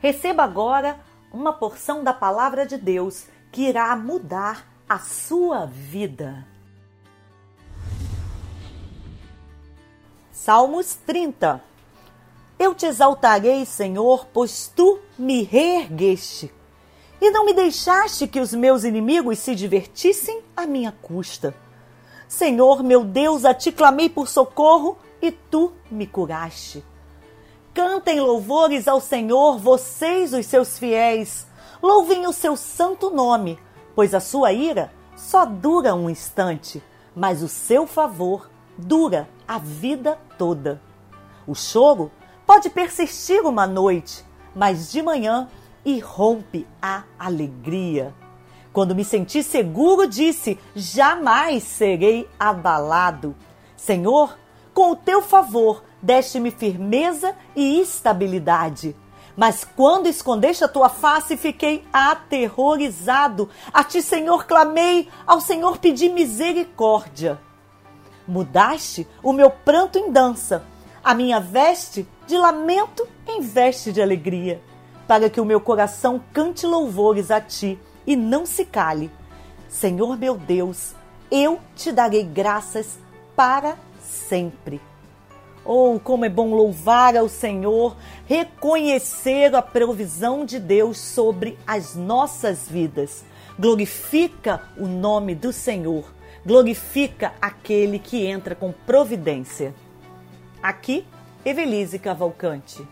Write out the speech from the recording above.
Receba agora uma porção da palavra de Deus que irá mudar a sua vida. Salmos 30 Eu te exaltarei, Senhor, pois tu me reergueste e não me deixaste que os meus inimigos se divertissem à minha custa. Senhor, meu Deus, a ti clamei por socorro e tu me curaste. Cantem louvores ao Senhor, vocês, os seus fiéis. Louvem o seu santo nome, pois a sua ira só dura um instante, mas o seu favor dura a vida toda. O choro pode persistir uma noite, mas de manhã irrompe a alegria. Quando me senti seguro, disse: Jamais serei abalado. Senhor, com o teu favor, deste-me firmeza e estabilidade. Mas quando escondeste a tua face, fiquei aterrorizado. A ti, Senhor, clamei, ao Senhor pedi misericórdia. Mudaste o meu pranto em dança, a minha veste de lamento em veste de alegria, para que o meu coração cante louvores a ti e não se cale. Senhor meu Deus, eu te darei graças para sempre. Oh, como é bom louvar ao Senhor, reconhecer a provisão de Deus sobre as nossas vidas. Glorifica o nome do Senhor, glorifica aquele que entra com providência. Aqui, Evelise Cavalcante.